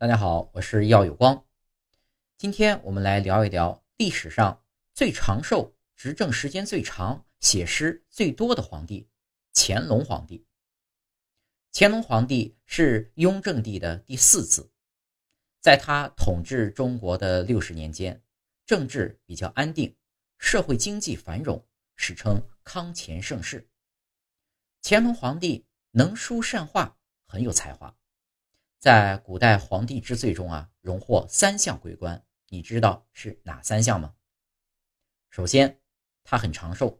大家好，我是耀有光。今天我们来聊一聊历史上最长寿、执政时间最长、写诗最多的皇帝——乾隆皇帝。乾隆皇帝是雍正帝的第四子，在他统治中国的六十年间，政治比较安定，社会经济繁荣，史称康乾盛世。乾隆皇帝能书善画，很有才华。在古代皇帝之最中啊，荣获三项桂冠，你知道是哪三项吗？首先，他很长寿，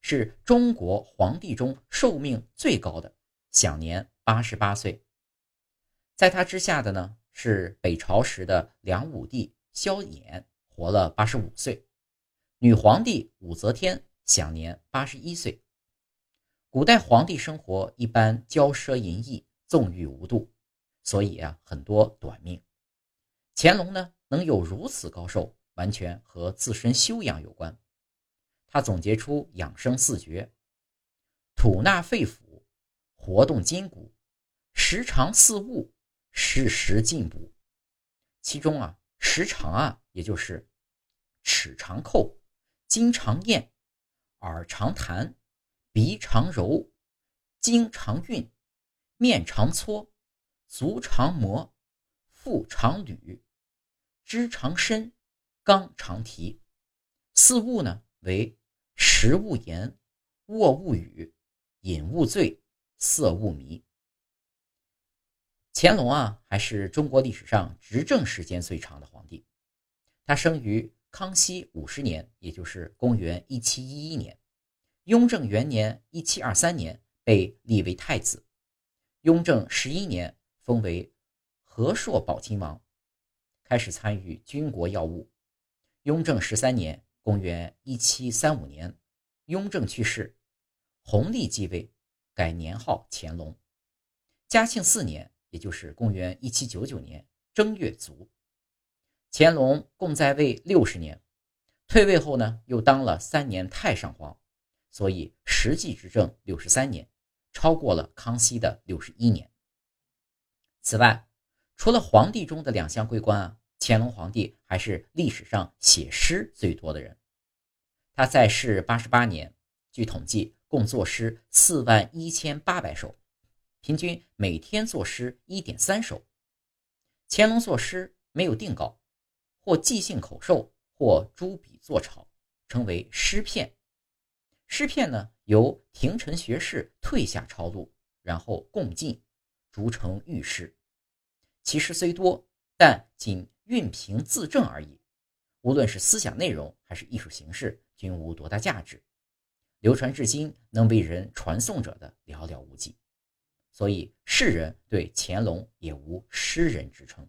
是中国皇帝中寿命最高的，享年八十八岁。在他之下的呢，是北朝时的梁武帝萧衍，活了八十五岁；女皇帝武则天享年八十一岁。古代皇帝生活一般骄奢淫逸，纵欲无度。所以啊，很多短命。乾隆呢，能有如此高寿，完全和自身修养有关。他总结出养生四诀：吐纳肺腑，活动筋骨，时常四物，适时进补。其中啊，时常啊，也就是齿常叩，筋常咽，耳常弹，鼻常揉，经常运，面常搓。足常磨，腹常履，肢常伸，肛常提。四物呢，为食勿言，卧勿语，饮勿醉，色勿迷。乾隆啊，还是中国历史上执政时间最长的皇帝。他生于康熙五十年，也就是公元一七一一年。雍正元年一七二三年被立为太子。雍正十一年。封为和硕宝亲王，开始参与军国要务。雍正十三年（公元一七三五年），雍正去世，弘历继位，改年号乾隆。嘉庆四年，也就是公元一七九九年正月卒。乾隆共在位六十年，退位后呢，又当了三年太上皇，所以实际执政六十三年，超过了康熙的六十一年。此外，除了皇帝中的两项桂冠啊，乾隆皇帝还是历史上写诗最多的人。他在世八十八年，据统计共作诗四万一千八百首，平均每天作诗一点三首。乾隆作诗没有定稿，或即兴口授，或朱笔作草，称为诗片。诗片呢，由廷臣学士退下抄录，然后共进。逐成御诗，其诗虽多，但仅运平自正而已。无论是思想内容还是艺术形式，均无多大价值。流传至今，能被人传颂者的寥寥无几。所以世人对乾隆也无诗人之称。